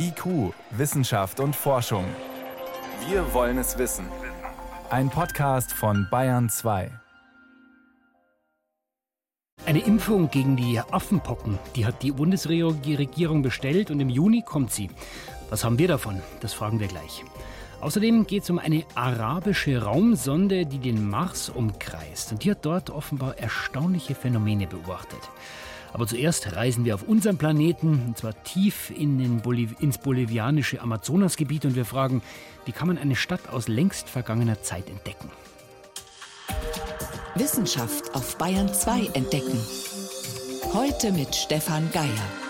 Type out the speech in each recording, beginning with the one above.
IQ, Wissenschaft und Forschung. Wir wollen es wissen. Ein Podcast von Bayern 2. Eine Impfung gegen die Affenpocken, die hat die Bundesregierung bestellt und im Juni kommt sie. Was haben wir davon? Das fragen wir gleich. Außerdem geht es um eine arabische Raumsonde, die den Mars umkreist. Und die hat dort offenbar erstaunliche Phänomene beobachtet. Aber zuerst reisen wir auf unseren Planeten, und zwar tief in Boliv ins bolivianische Amazonasgebiet und wir fragen, wie kann man eine Stadt aus längst vergangener Zeit entdecken? Wissenschaft auf Bayern 2 entdecken. Heute mit Stefan Geier.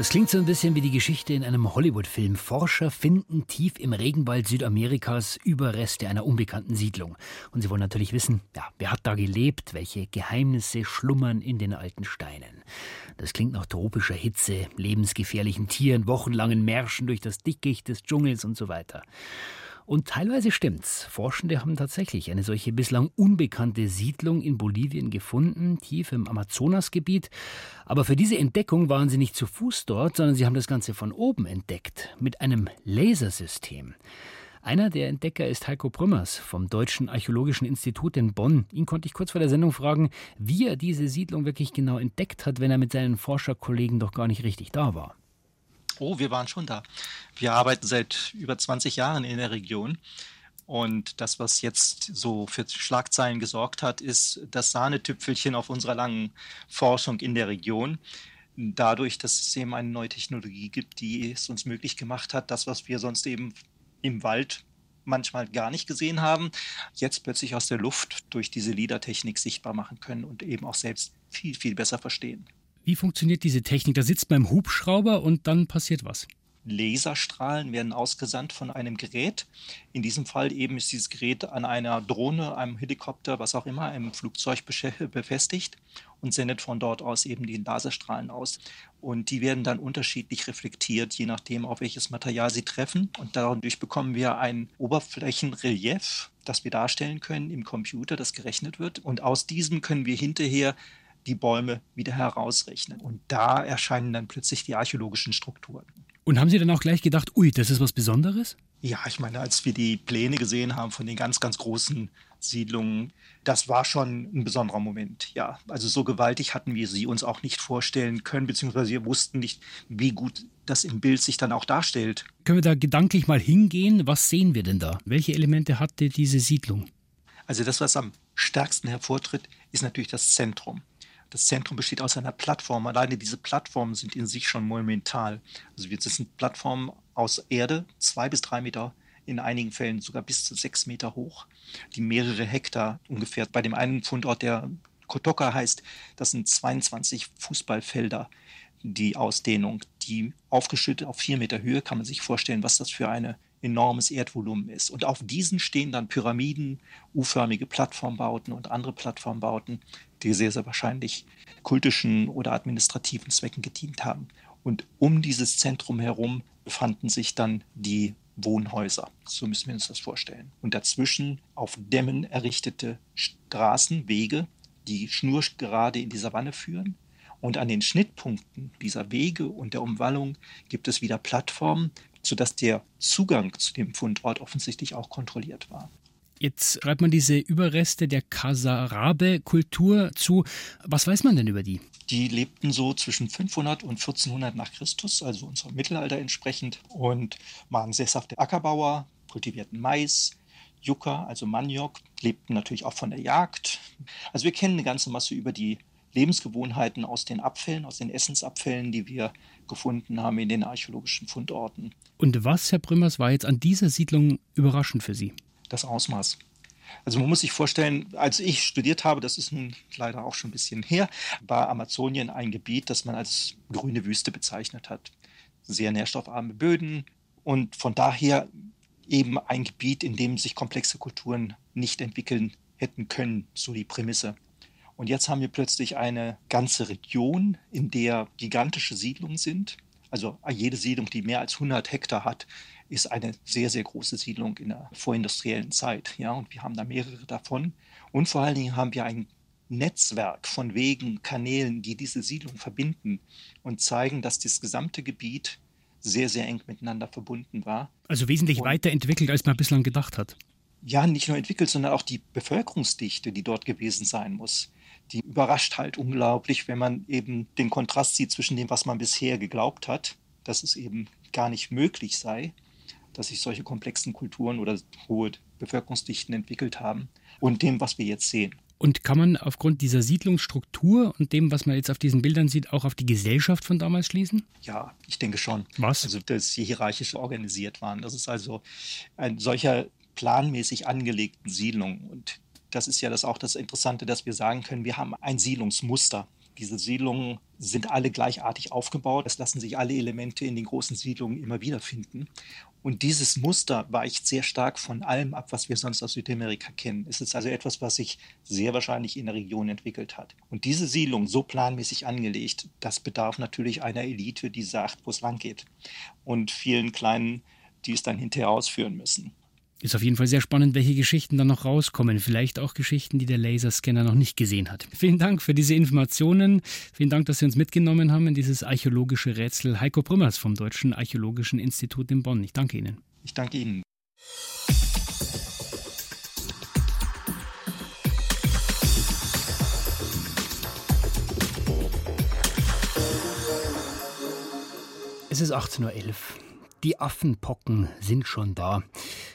Das klingt so ein bisschen wie die Geschichte in einem Hollywood-Film. Forscher finden tief im Regenwald Südamerikas Überreste einer unbekannten Siedlung. Und sie wollen natürlich wissen, ja, wer hat da gelebt, welche Geheimnisse schlummern in den alten Steinen. Das klingt nach tropischer Hitze, lebensgefährlichen Tieren, wochenlangen Märschen durch das Dickicht des Dschungels und so weiter. Und teilweise stimmt's. Forschende haben tatsächlich eine solche bislang unbekannte Siedlung in Bolivien gefunden, tief im Amazonasgebiet. Aber für diese Entdeckung waren sie nicht zu Fuß dort, sondern sie haben das Ganze von oben entdeckt, mit einem Lasersystem. Einer der Entdecker ist Heiko Prümmers vom Deutschen Archäologischen Institut in Bonn. Ihn konnte ich kurz vor der Sendung fragen, wie er diese Siedlung wirklich genau entdeckt hat, wenn er mit seinen Forscherkollegen doch gar nicht richtig da war. Oh, wir waren schon da. Wir arbeiten seit über 20 Jahren in der Region. Und das, was jetzt so für Schlagzeilen gesorgt hat, ist das Sahnetüpfelchen auf unserer langen Forschung in der Region. Dadurch, dass es eben eine neue Technologie gibt, die es uns möglich gemacht hat, das, was wir sonst eben im Wald manchmal gar nicht gesehen haben, jetzt plötzlich aus der Luft durch diese LIDAR-Technik sichtbar machen können und eben auch selbst viel, viel besser verstehen. Wie funktioniert diese Technik? Da sitzt man im Hubschrauber und dann passiert was. Laserstrahlen werden ausgesandt von einem Gerät. In diesem Fall eben ist dieses Gerät an einer Drohne, einem Helikopter, was auch immer, einem Flugzeug befestigt und sendet von dort aus eben die Laserstrahlen aus. Und die werden dann unterschiedlich reflektiert, je nachdem, auf welches Material sie treffen. Und dadurch bekommen wir ein Oberflächenrelief, das wir darstellen können im Computer, das gerechnet wird. Und aus diesem können wir hinterher die Bäume wieder herausrechnen. Und da erscheinen dann plötzlich die archäologischen Strukturen. Und haben Sie dann auch gleich gedacht, ui, das ist was Besonderes? Ja, ich meine, als wir die Pläne gesehen haben von den ganz, ganz großen Siedlungen, das war schon ein besonderer Moment. Ja, also so gewaltig hatten wir sie uns auch nicht vorstellen können, beziehungsweise wir wussten nicht, wie gut das im Bild sich dann auch darstellt. Können wir da gedanklich mal hingehen? Was sehen wir denn da? Welche Elemente hatte diese Siedlung? Also das, was am stärksten hervortritt, ist natürlich das Zentrum. Das Zentrum besteht aus einer Plattform. Alleine diese Plattformen sind in sich schon monumental. Also wir sind Plattformen aus Erde, zwei bis drei Meter, in einigen Fällen sogar bis zu sechs Meter hoch, die mehrere Hektar ungefähr. Bei dem einen Fundort, der Kotoka heißt, das sind 22 Fußballfelder, die Ausdehnung, die aufgeschüttet auf vier Meter Höhe, kann man sich vorstellen, was das für ein enormes Erdvolumen ist. Und auf diesen stehen dann Pyramiden, U-förmige Plattformbauten und andere Plattformbauten, die sehr, sehr wahrscheinlich kultischen oder administrativen Zwecken gedient haben. Und um dieses Zentrum herum befanden sich dann die Wohnhäuser. So müssen wir uns das vorstellen. Und dazwischen auf Dämmen errichtete Straßen, Wege, die schnurgerade in die Savanne führen. Und an den Schnittpunkten dieser Wege und der Umwallung gibt es wieder Plattformen, sodass der Zugang zu dem Fundort offensichtlich auch kontrolliert war. Jetzt schreibt man diese Überreste der Kasarabe-Kultur zu. Was weiß man denn über die? Die lebten so zwischen 500 und 1400 nach Christus, also unserem Mittelalter entsprechend, und waren sesshafte Ackerbauer, kultivierten Mais, Yucca, also Maniok, lebten natürlich auch von der Jagd. Also wir kennen eine ganze Masse über die Lebensgewohnheiten aus den Abfällen, aus den Essensabfällen, die wir gefunden haben in den archäologischen Fundorten. Und was, Herr Brümmers, war jetzt an dieser Siedlung überraschend für Sie? das Ausmaß. Also man muss sich vorstellen, als ich studiert habe, das ist nun leider auch schon ein bisschen her, war Amazonien ein Gebiet, das man als grüne Wüste bezeichnet hat. Sehr nährstoffarme Böden und von daher eben ein Gebiet, in dem sich komplexe Kulturen nicht entwickeln hätten können, so die Prämisse. Und jetzt haben wir plötzlich eine ganze Region, in der gigantische Siedlungen sind. Also jede Siedlung, die mehr als 100 Hektar hat, ist eine sehr, sehr große Siedlung in der vorindustriellen Zeit. Ja, und wir haben da mehrere davon. Und vor allen Dingen haben wir ein Netzwerk von Wegen, Kanälen, die diese Siedlung verbinden und zeigen, dass das gesamte Gebiet sehr, sehr eng miteinander verbunden war. Also wesentlich und, weiterentwickelt, als man bislang gedacht hat. Ja, nicht nur entwickelt, sondern auch die Bevölkerungsdichte, die dort gewesen sein muss. Die überrascht halt unglaublich, wenn man eben den Kontrast sieht zwischen dem, was man bisher geglaubt hat, dass es eben gar nicht möglich sei, dass sich solche komplexen Kulturen oder hohe Bevölkerungsdichten entwickelt haben, und dem, was wir jetzt sehen. Und kann man aufgrund dieser Siedlungsstruktur und dem, was man jetzt auf diesen Bildern sieht, auch auf die Gesellschaft von damals schließen? Ja, ich denke schon. Was? Also, dass sie hierarchisch organisiert waren. Das ist also ein solcher planmäßig angelegten Siedlung. Und das ist ja das auch das Interessante, dass wir sagen können, wir haben ein Siedlungsmuster. Diese Siedlungen sind alle gleichartig aufgebaut. Es lassen sich alle Elemente in den großen Siedlungen immer wieder finden. Und dieses Muster weicht sehr stark von allem ab, was wir sonst aus Südamerika kennen. Es ist also etwas, was sich sehr wahrscheinlich in der Region entwickelt hat. Und diese Siedlung so planmäßig angelegt, das bedarf natürlich einer Elite, die sagt, wo es lang geht. Und vielen Kleinen, die es dann hinterher ausführen müssen. Ist auf jeden Fall sehr spannend, welche Geschichten dann noch rauskommen. Vielleicht auch Geschichten, die der Laserscanner noch nicht gesehen hat. Vielen Dank für diese Informationen. Vielen Dank, dass Sie uns mitgenommen haben in dieses archäologische Rätsel. Heiko Brümmers vom Deutschen Archäologischen Institut in Bonn. Ich danke Ihnen. Ich danke Ihnen. Es ist 18.11 Uhr. Die Affenpocken sind schon da.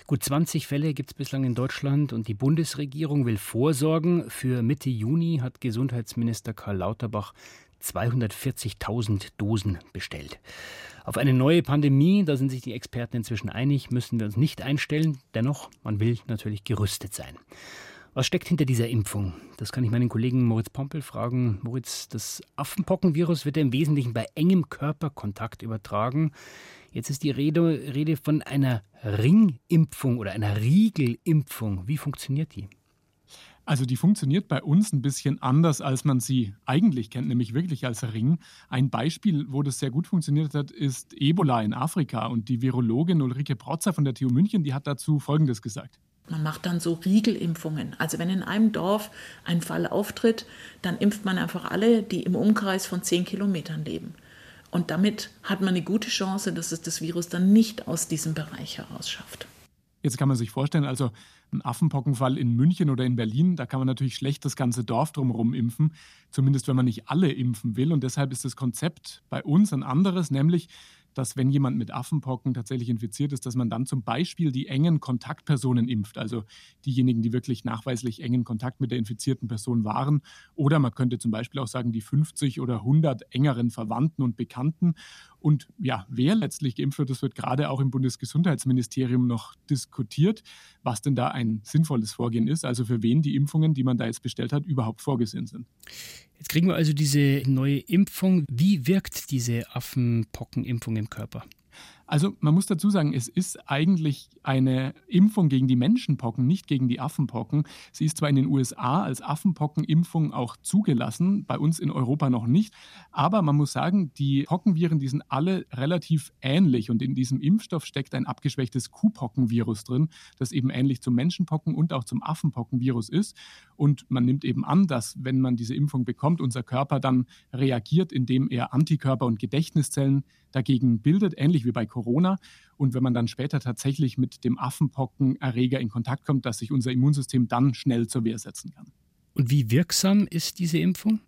Gut 20 Fälle gibt es bislang in Deutschland und die Bundesregierung will vorsorgen. Für Mitte Juni hat Gesundheitsminister Karl Lauterbach 240.000 Dosen bestellt. Auf eine neue Pandemie, da sind sich die Experten inzwischen einig, müssen wir uns nicht einstellen. Dennoch, man will natürlich gerüstet sein. Was steckt hinter dieser Impfung? Das kann ich meinen Kollegen Moritz Pompel fragen. Moritz, das Affenpockenvirus wird ja im Wesentlichen bei engem Körperkontakt übertragen. Jetzt ist die Rede, Rede von einer Ringimpfung oder einer Riegelimpfung. Wie funktioniert die? Also die funktioniert bei uns ein bisschen anders, als man sie eigentlich kennt, nämlich wirklich als Ring. Ein Beispiel, wo das sehr gut funktioniert hat, ist Ebola in Afrika. Und die Virologin Ulrike Protzer von der TU München, die hat dazu Folgendes gesagt. Man macht dann so Riegelimpfungen. Also wenn in einem Dorf ein Fall auftritt, dann impft man einfach alle, die im Umkreis von zehn Kilometern leben. Und damit hat man eine gute Chance, dass es das Virus dann nicht aus diesem Bereich heraus schafft. Jetzt kann man sich vorstellen, also ein Affenpockenfall in München oder in Berlin, da kann man natürlich schlecht das ganze Dorf drumherum impfen, zumindest wenn man nicht alle impfen will. Und deshalb ist das Konzept bei uns ein anderes, nämlich dass wenn jemand mit Affenpocken tatsächlich infiziert ist, dass man dann zum Beispiel die engen Kontaktpersonen impft, also diejenigen, die wirklich nachweislich engen Kontakt mit der infizierten Person waren. Oder man könnte zum Beispiel auch sagen, die 50 oder 100 engeren Verwandten und Bekannten. Und ja, wer letztlich geimpft wird, das wird gerade auch im Bundesgesundheitsministerium noch diskutiert, was denn da ein sinnvolles Vorgehen ist, also für wen die Impfungen, die man da jetzt bestellt hat, überhaupt vorgesehen sind. Jetzt kriegen wir also diese neue Impfung. Wie wirkt diese Affenpockenimpfung im Körper? Also man muss dazu sagen, es ist eigentlich eine Impfung gegen die Menschenpocken, nicht gegen die Affenpocken. Sie ist zwar in den USA als Affenpockenimpfung auch zugelassen, bei uns in Europa noch nicht, aber man muss sagen, die Pockenviren, die sind alle relativ ähnlich und in diesem Impfstoff steckt ein abgeschwächtes Kuhpockenvirus drin, das eben ähnlich zum Menschenpocken und auch zum Affenpockenvirus ist. Und man nimmt eben an, dass wenn man diese Impfung bekommt, unser Körper dann reagiert, indem er Antikörper und Gedächtniszellen dagegen bildet, ähnlich wie bei Corona. Und wenn man dann später tatsächlich mit dem Affenpockenerreger in Kontakt kommt, dass sich unser Immunsystem dann schnell zur Wehr setzen kann. Und wie wirksam ist diese Impfung?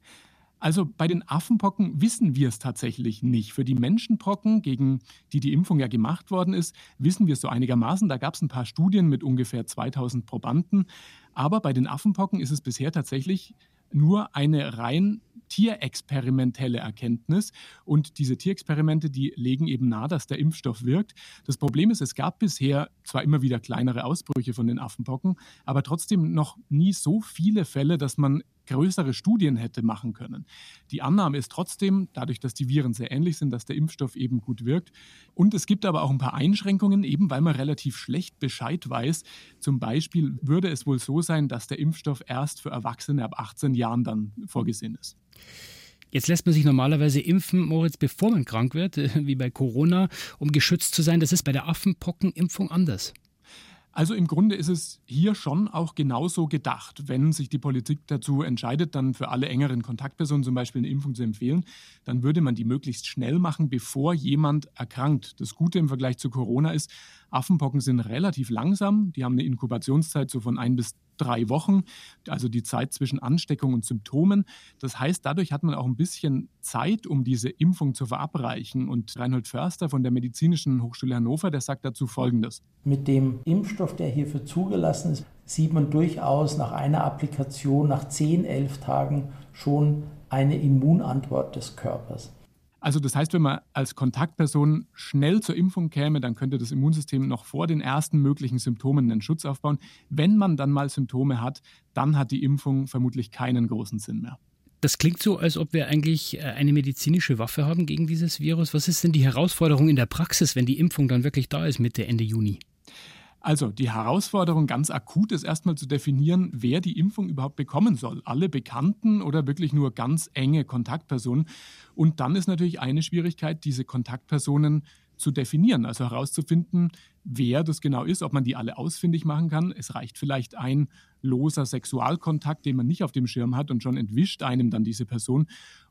Also bei den Affenpocken wissen wir es tatsächlich nicht. Für die Menschenpocken, gegen die die Impfung ja gemacht worden ist, wissen wir es so einigermaßen. Da gab es ein paar Studien mit ungefähr 2000 Probanden. Aber bei den Affenpocken ist es bisher tatsächlich nur eine rein tierexperimentelle Erkenntnis. Und diese Tierexperimente, die legen eben nahe, dass der Impfstoff wirkt. Das Problem ist, es gab bisher zwar immer wieder kleinere Ausbrüche von den Affenpocken, aber trotzdem noch nie so viele Fälle, dass man größere Studien hätte machen können. Die Annahme ist trotzdem, dadurch, dass die Viren sehr ähnlich sind, dass der Impfstoff eben gut wirkt. Und es gibt aber auch ein paar Einschränkungen, eben weil man relativ schlecht Bescheid weiß. Zum Beispiel würde es wohl so sein, dass der Impfstoff erst für Erwachsene ab 18 Jahren dann vorgesehen ist. Jetzt lässt man sich normalerweise impfen, Moritz, bevor man krank wird, wie bei Corona, um geschützt zu sein. Das ist bei der Affenpockenimpfung anders. Also im Grunde ist es hier schon auch genauso gedacht. Wenn sich die Politik dazu entscheidet, dann für alle engeren Kontaktpersonen zum Beispiel eine Impfung zu empfehlen, dann würde man die möglichst schnell machen, bevor jemand erkrankt. Das Gute im Vergleich zu Corona ist, Affenpocken sind relativ langsam. Die haben eine Inkubationszeit so von ein bis drei Wochen, also die Zeit zwischen Ansteckung und Symptomen. Das heißt, dadurch hat man auch ein bisschen Zeit, um diese Impfung zu verabreichen. Und Reinhold Förster von der Medizinischen Hochschule Hannover, der sagt dazu Folgendes. Mit dem Impfstoff, der hierfür zugelassen ist, sieht man durchaus nach einer Applikation, nach 10, 11 Tagen schon eine Immunantwort des Körpers. Also das heißt, wenn man als Kontaktperson schnell zur Impfung käme, dann könnte das Immunsystem noch vor den ersten möglichen Symptomen einen Schutz aufbauen. Wenn man dann mal Symptome hat, dann hat die Impfung vermutlich keinen großen Sinn mehr. Das klingt so, als ob wir eigentlich äh, eine medizinische Waffe haben gegen dieses Virus. Was ist denn die Herausforderung in der Praxis, wenn die Impfung dann wirklich da ist Mitte, Ende Juni? Also die Herausforderung ganz akut ist erstmal zu definieren, wer die Impfung überhaupt bekommen soll. Alle Bekannten oder wirklich nur ganz enge Kontaktpersonen. Und dann ist natürlich eine Schwierigkeit, diese Kontaktpersonen zu definieren, also herauszufinden, wer das genau ist, ob man die alle ausfindig machen kann. Es reicht vielleicht ein loser Sexualkontakt, den man nicht auf dem Schirm hat und schon entwischt einem dann diese Person.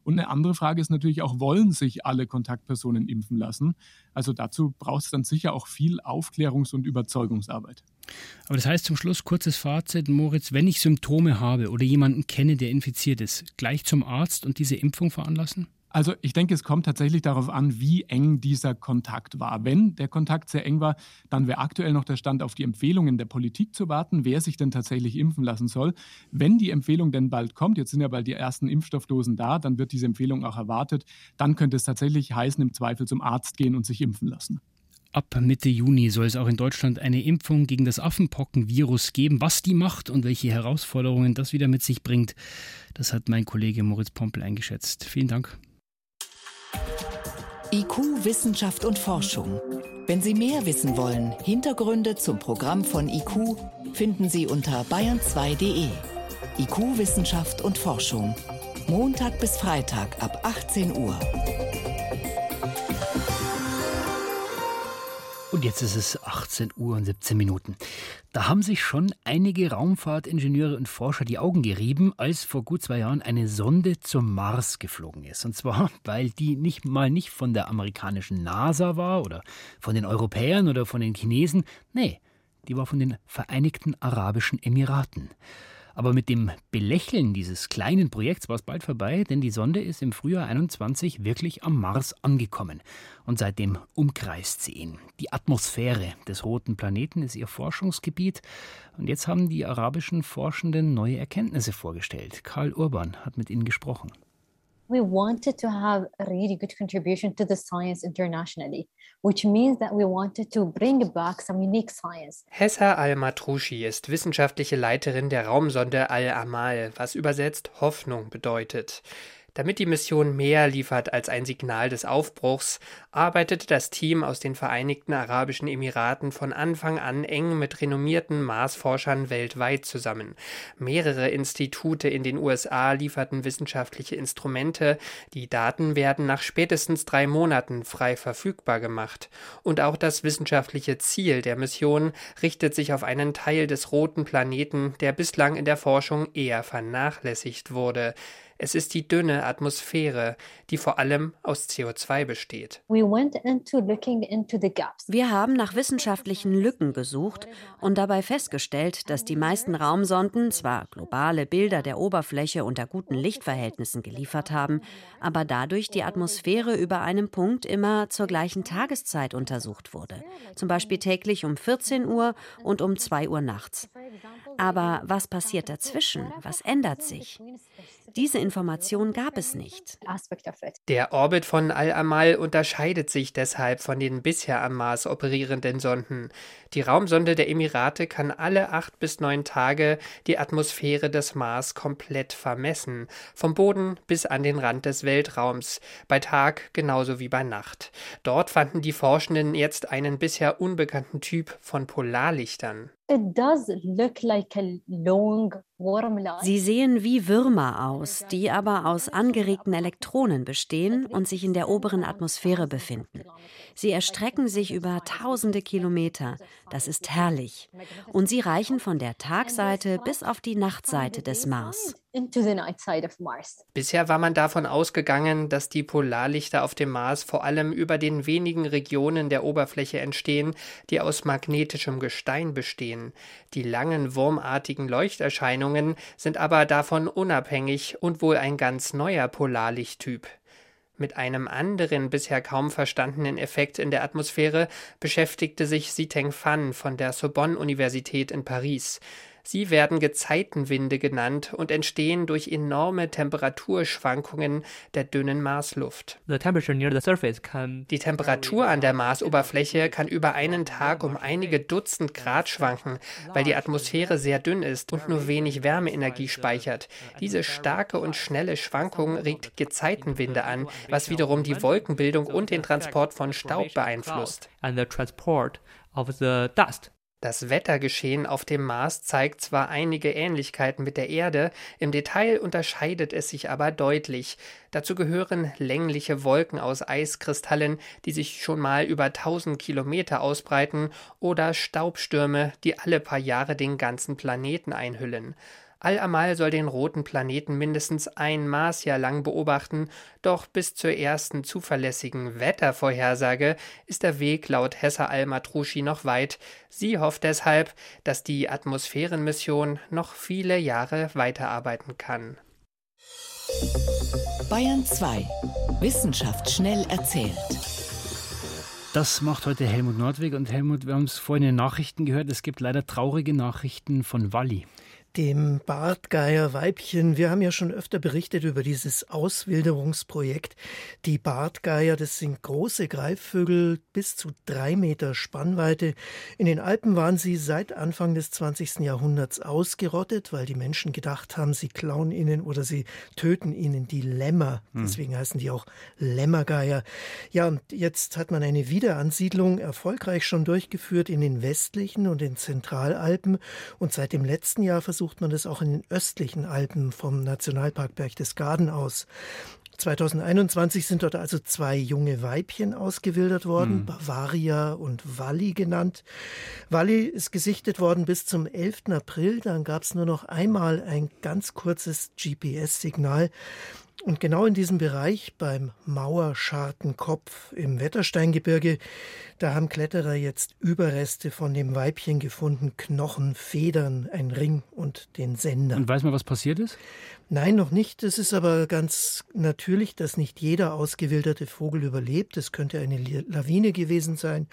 Und eine andere Frage ist natürlich auch, wollen sich alle Kontaktpersonen impfen lassen? Also dazu braucht es dann sicher auch viel Aufklärungs- und Überzeugungsarbeit. Aber das heißt zum Schluss kurzes Fazit, Moritz, wenn ich Symptome habe oder jemanden kenne, der infiziert ist, gleich zum Arzt und diese Impfung veranlassen? Also ich denke, es kommt tatsächlich darauf an, wie eng dieser Kontakt war. Wenn der Kontakt sehr eng war, dann wäre aktuell noch der Stand, auf die Empfehlungen der Politik zu warten, wer sich denn tatsächlich impfen lassen soll. Wenn die Empfehlung denn bald kommt, jetzt sind ja bald die ersten Impfstoffdosen da, dann wird diese Empfehlung auch erwartet, dann könnte es tatsächlich heißen, im Zweifel zum Arzt gehen und sich impfen lassen. Ab Mitte Juni soll es auch in Deutschland eine Impfung gegen das Affenpockenvirus geben. Was die macht und welche Herausforderungen das wieder mit sich bringt, das hat mein Kollege Moritz Pompel eingeschätzt. Vielen Dank. IQ, Wissenschaft und Forschung. Wenn Sie mehr wissen wollen, Hintergründe zum Programm von IQ finden Sie unter bayern2.de. IQ, Wissenschaft und Forschung. Montag bis Freitag ab 18 Uhr. Und jetzt ist es 18 Uhr und 17 Minuten. Da haben sich schon einige Raumfahrtingenieure und Forscher die Augen gerieben, als vor gut zwei Jahren eine Sonde zum Mars geflogen ist. Und zwar, weil die nicht mal nicht von der amerikanischen NASA war oder von den Europäern oder von den Chinesen. Nee, die war von den Vereinigten Arabischen Emiraten. Aber mit dem Belächeln dieses kleinen Projekts war es bald vorbei, denn die Sonde ist im Frühjahr 21 wirklich am Mars angekommen. Und seitdem umkreist sie ihn. Die Atmosphäre des roten Planeten ist ihr Forschungsgebiet. Und jetzt haben die arabischen Forschenden neue Erkenntnisse vorgestellt. Karl Urban hat mit ihnen gesprochen. We wanted to have a really good contribution to the science internationally, which means that we wanted to bring back some unique science. Hessa Al-Matrushi ist wissenschaftliche Leiterin der Raumsonde Al-Amal, was übersetzt Hoffnung bedeutet. Damit die Mission mehr liefert als ein Signal des Aufbruchs, arbeitete das Team aus den Vereinigten Arabischen Emiraten von Anfang an eng mit renommierten Marsforschern weltweit zusammen. Mehrere Institute in den USA lieferten wissenschaftliche Instrumente, die Daten werden nach spätestens drei Monaten frei verfügbar gemacht. Und auch das wissenschaftliche Ziel der Mission richtet sich auf einen Teil des roten Planeten, der bislang in der Forschung eher vernachlässigt wurde. Es ist die dünne Atmosphäre, die vor allem aus CO2 besteht. Wir haben nach wissenschaftlichen Lücken gesucht und dabei festgestellt, dass die meisten Raumsonden zwar globale Bilder der Oberfläche unter guten Lichtverhältnissen geliefert haben, aber dadurch die Atmosphäre über einem Punkt immer zur gleichen Tageszeit untersucht wurde. Zum Beispiel täglich um 14 Uhr und um 2 Uhr nachts. Aber was passiert dazwischen? Was ändert sich? Diese Information gab es nicht. Der Orbit von Al-Amal unterscheidet sich deshalb von den bisher am Mars operierenden Sonden. Die Raumsonde der Emirate kann alle acht bis neun Tage die Atmosphäre des Mars komplett vermessen, vom Boden bis an den Rand des Weltraums, bei Tag genauso wie bei Nacht. Dort fanden die Forschenden jetzt einen bisher unbekannten Typ von Polarlichtern. Sie sehen wie Würmer aus, die aber aus angeregten Elektronen bestehen und sich in der oberen Atmosphäre befinden. Sie erstrecken sich über tausende Kilometer. Das ist herrlich. Und sie reichen von der Tagseite bis auf die Nachtseite des Mars. Bisher war man davon ausgegangen, dass die Polarlichter auf dem Mars vor allem über den wenigen Regionen der Oberfläche entstehen, die aus magnetischem Gestein bestehen. Die langen wurmartigen Leuchterscheinungen sind aber davon unabhängig und wohl ein ganz neuer Polarlichttyp. Mit einem anderen bisher kaum verstandenen Effekt in der Atmosphäre beschäftigte sich Ziteng Fan von der Sorbonne-Universität in Paris. Sie werden Gezeitenwinde genannt und entstehen durch enorme Temperaturschwankungen der dünnen Marsluft. Die Temperatur an der Marsoberfläche kann über einen Tag um einige Dutzend Grad schwanken, weil die Atmosphäre sehr dünn ist und nur wenig Wärmeenergie speichert. Diese starke und schnelle Schwankung regt Gezeitenwinde an, was wiederum die Wolkenbildung und den Transport von Staub beeinflusst. Das Wettergeschehen auf dem Mars zeigt zwar einige Ähnlichkeiten mit der Erde, im Detail unterscheidet es sich aber deutlich. Dazu gehören längliche Wolken aus Eiskristallen, die sich schon mal über tausend Kilometer ausbreiten, oder Staubstürme, die alle paar Jahre den ganzen Planeten einhüllen. Al-Amal soll den roten Planeten mindestens ein Marsjahr lang beobachten, doch bis zur ersten zuverlässigen Wettervorhersage ist der Weg laut Hessa Al-Matruschi noch weit. Sie hofft deshalb, dass die Atmosphärenmission noch viele Jahre weiterarbeiten kann. Bayern 2. Wissenschaft schnell erzählt. Das macht heute Helmut Nordweg. Und Helmut, wir haben es vorhin in den Nachrichten gehört, es gibt leider traurige Nachrichten von Walli dem Bartgeier-Weibchen. Wir haben ja schon öfter berichtet über dieses Auswilderungsprojekt. Die Bartgeier, das sind große Greifvögel bis zu drei Meter Spannweite. In den Alpen waren sie seit Anfang des 20. Jahrhunderts ausgerottet, weil die Menschen gedacht haben, sie klauen ihnen oder sie töten ihnen die Lämmer. Hm. Deswegen heißen die auch Lämmergeier. Ja, und jetzt hat man eine Wiederansiedlung erfolgreich schon durchgeführt in den westlichen und den Zentralalpen. Und seit dem letzten Jahr versucht versucht man das auch in den östlichen Alpen vom Nationalpark Berchtesgaden aus. 2021 sind dort also zwei junge Weibchen ausgewildert worden, mhm. Bavaria und Walli genannt. Walli ist gesichtet worden bis zum 11. April. Dann gab es nur noch einmal ein ganz kurzes GPS-Signal. Und genau in diesem Bereich beim Mauerschartenkopf im Wettersteingebirge, da haben Kletterer jetzt Überreste von dem Weibchen gefunden, Knochen, Federn, ein Ring und den Sender. Und weiß man, was passiert ist? Nein, noch nicht. Es ist aber ganz natürlich, dass nicht jeder ausgewilderte Vogel überlebt. Es könnte eine Lawine gewesen sein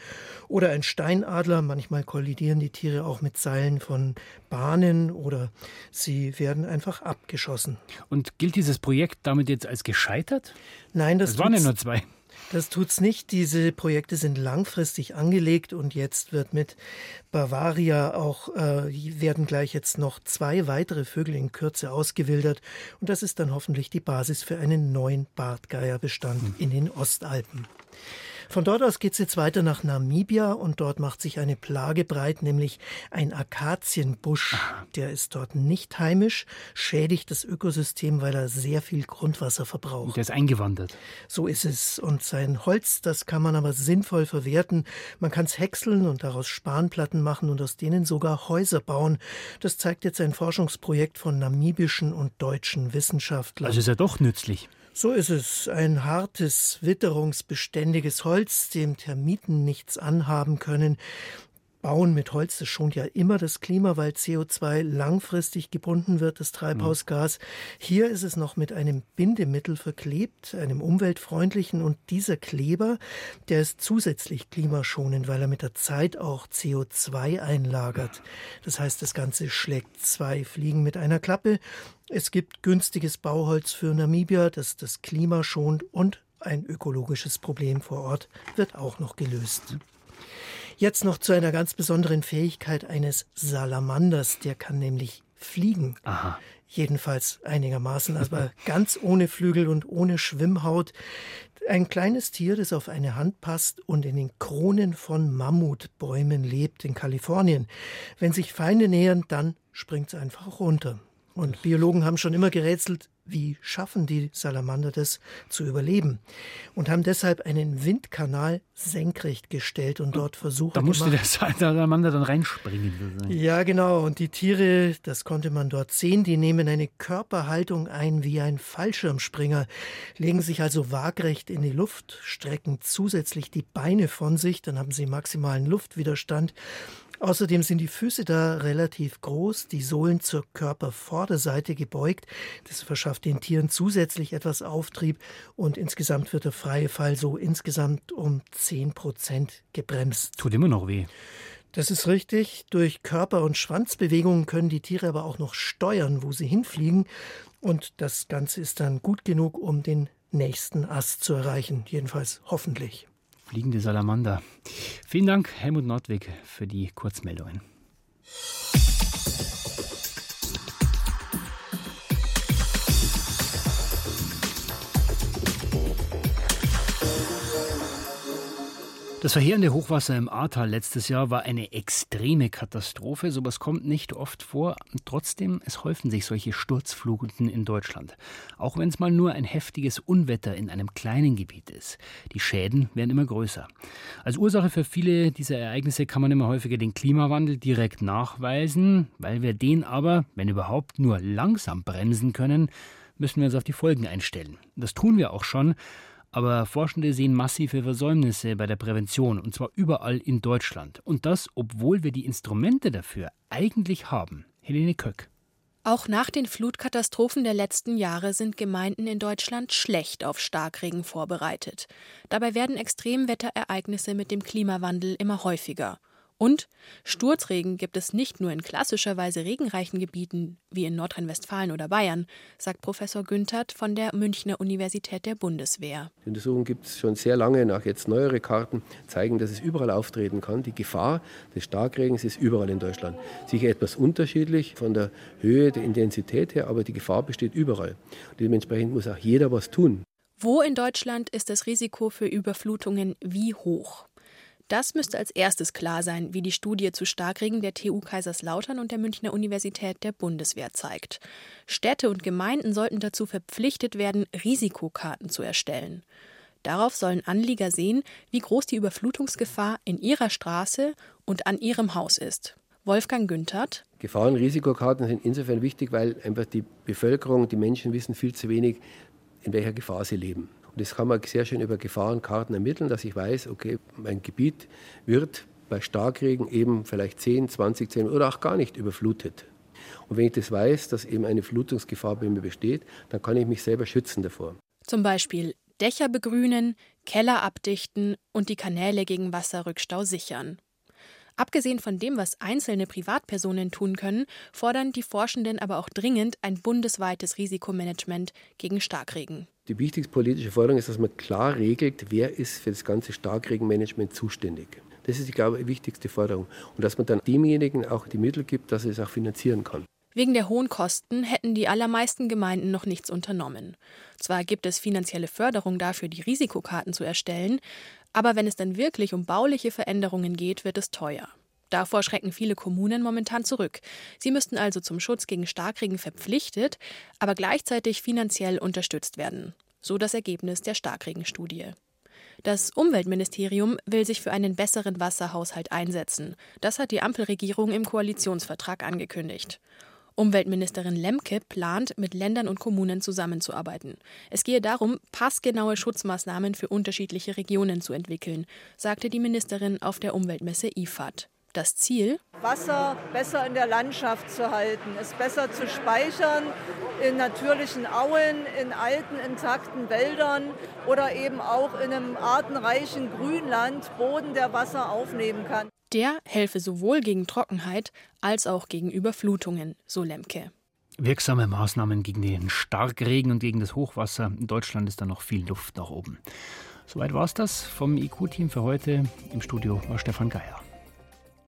oder ein Steinadler. Manchmal kollidieren die Tiere auch mit Seilen von Bahnen oder sie werden einfach abgeschossen. Und gilt dieses Projekt damit jetzt als gescheitert? Nein, das, das waren ja nur zwei. Das tut's nicht. Diese Projekte sind langfristig angelegt und jetzt wird mit Bavaria auch äh, werden gleich jetzt noch zwei weitere Vögel in Kürze ausgewildert und das ist dann hoffentlich die Basis für einen neuen Bartgeierbestand hm. in den Ostalpen. Von dort aus geht es jetzt weiter nach Namibia und dort macht sich eine Plage breit, nämlich ein Akazienbusch. Der ist dort nicht heimisch, schädigt das Ökosystem, weil er sehr viel Grundwasser verbraucht. Und der ist eingewandert. So ist es. Und sein Holz, das kann man aber sinnvoll verwerten. Man kann es häckseln und daraus Spanplatten machen und aus denen sogar Häuser bauen. Das zeigt jetzt ein Forschungsprojekt von namibischen und deutschen Wissenschaftlern. Also ist er doch nützlich. So ist es. Ein hartes, witterungsbeständiges Holz, dem Termiten nichts anhaben können. Bauen mit Holz, das schont ja immer das Klima, weil CO2 langfristig gebunden wird, das Treibhausgas. Hier ist es noch mit einem Bindemittel verklebt, einem umweltfreundlichen. Und dieser Kleber, der ist zusätzlich klimaschonend, weil er mit der Zeit auch CO2 einlagert. Das heißt, das Ganze schlägt zwei Fliegen mit einer Klappe. Es gibt günstiges Bauholz für Namibia, das das Klima schont und ein ökologisches Problem vor Ort wird auch noch gelöst. Jetzt noch zu einer ganz besonderen Fähigkeit eines Salamanders. Der kann nämlich fliegen. Aha. Jedenfalls einigermaßen, aber ganz ohne Flügel und ohne Schwimmhaut. Ein kleines Tier, das auf eine Hand passt und in den Kronen von Mammutbäumen lebt in Kalifornien. Wenn sich Feinde nähern, dann springt es einfach runter. Und Biologen haben schon immer gerätselt, wie schaffen die Salamander das zu überleben? Und haben deshalb einen Windkanal senkrecht gestellt und dort Versuche Da musste der Salamander dann reinspringen. sozusagen. Ja, genau. Und die Tiere, das konnte man dort sehen, die nehmen eine Körperhaltung ein wie ein Fallschirmspringer, legen sich also waagrecht in die Luft, strecken zusätzlich die Beine von sich, dann haben sie maximalen Luftwiderstand. Außerdem sind die Füße da relativ groß, die Sohlen zur Körpervorderseite gebeugt. Das verschafft den Tieren zusätzlich etwas Auftrieb und insgesamt wird der freie Fall so insgesamt um 10 Prozent gebremst. Tut immer noch weh. Das ist richtig. Durch Körper- und Schwanzbewegungen können die Tiere aber auch noch steuern, wo sie hinfliegen. Und das Ganze ist dann gut genug, um den nächsten Ast zu erreichen. Jedenfalls hoffentlich. Fliegende Salamander. Vielen Dank, Helmut Nordwig, für die Kurzmeldungen. Das verheerende Hochwasser im Ahrtal letztes Jahr war eine extreme Katastrophe. Sowas kommt nicht oft vor. Trotzdem, es häufen sich solche Sturzfluten in Deutschland. Auch wenn es mal nur ein heftiges Unwetter in einem kleinen Gebiet ist. Die Schäden werden immer größer. Als Ursache für viele dieser Ereignisse kann man immer häufiger den Klimawandel direkt nachweisen. Weil wir den aber, wenn überhaupt, nur langsam bremsen können, müssen wir uns auf die Folgen einstellen. Das tun wir auch schon. Aber Forschende sehen massive Versäumnisse bei der Prävention, und zwar überall in Deutschland. Und das, obwohl wir die Instrumente dafür eigentlich haben. Helene Köck. Auch nach den Flutkatastrophen der letzten Jahre sind Gemeinden in Deutschland schlecht auf Starkregen vorbereitet. Dabei werden Extremwetterereignisse mit dem Klimawandel immer häufiger. Und Sturzregen gibt es nicht nur in klassischerweise regenreichen Gebieten wie in Nordrhein-Westfalen oder Bayern, sagt Professor Günthert von der Münchner Universität der Bundeswehr. Die Untersuchungen gibt es schon sehr lange, nach jetzt neuere Karten zeigen, dass es überall auftreten kann. Die Gefahr des Starkregens ist überall in Deutschland. Sicher etwas unterschiedlich von der Höhe, der Intensität her, aber die Gefahr besteht überall. Dementsprechend muss auch jeder was tun. Wo in Deutschland ist das Risiko für Überflutungen wie hoch? Das müsste als erstes klar sein, wie die Studie zu Starkregen der TU Kaiserslautern und der Münchner Universität der Bundeswehr zeigt. Städte und Gemeinden sollten dazu verpflichtet werden, Risikokarten zu erstellen. Darauf sollen Anlieger sehen, wie groß die Überflutungsgefahr in ihrer Straße und an ihrem Haus ist. Wolfgang Günthert. Gefahr- und Risikokarten sind insofern wichtig, weil einfach die Bevölkerung, die Menschen wissen viel zu wenig, in welcher Gefahr sie leben. Und das kann man sehr schön über Gefahrenkarten ermitteln, dass ich weiß, okay, mein Gebiet wird bei Starkregen eben vielleicht 10, 20 10 oder auch gar nicht überflutet. Und wenn ich das weiß, dass eben eine Flutungsgefahr bei mir besteht, dann kann ich mich selber schützen davor. Zum Beispiel Dächer begrünen, Keller abdichten und die Kanäle gegen Wasserrückstau sichern. Abgesehen von dem, was einzelne Privatpersonen tun können, fordern die Forschenden aber auch dringend ein bundesweites Risikomanagement gegen Starkregen. Die wichtigste politische Forderung ist, dass man klar regelt, wer ist für das ganze Starkregenmanagement zuständig. Das ist, ich glaube, die wichtigste Forderung. Und dass man dann demjenigen auch die Mittel gibt, dass er es auch finanzieren kann. Wegen der hohen Kosten hätten die allermeisten Gemeinden noch nichts unternommen. Zwar gibt es finanzielle Förderung dafür, die Risikokarten zu erstellen, aber wenn es dann wirklich um bauliche Veränderungen geht, wird es teuer. Davor schrecken viele Kommunen momentan zurück. Sie müssten also zum Schutz gegen Starkregen verpflichtet, aber gleichzeitig finanziell unterstützt werden. So das Ergebnis der Starkregenstudie. Das Umweltministerium will sich für einen besseren Wasserhaushalt einsetzen. Das hat die Ampelregierung im Koalitionsvertrag angekündigt. Umweltministerin Lemke plant, mit Ländern und Kommunen zusammenzuarbeiten. Es gehe darum, passgenaue Schutzmaßnahmen für unterschiedliche Regionen zu entwickeln, sagte die Ministerin auf der Umweltmesse IFAD. Das Ziel? Wasser besser in der Landschaft zu halten, es besser zu speichern in natürlichen Auen, in alten, intakten Wäldern oder eben auch in einem artenreichen Grünland, Boden, der Wasser aufnehmen kann. Der helfe sowohl gegen Trockenheit als auch gegen Überflutungen, so Lemke. Wirksame Maßnahmen gegen den Starkregen und gegen das Hochwasser. In Deutschland ist da noch viel Luft nach oben. Soweit war es das vom IQ-Team für heute. Im Studio war Stefan Geier.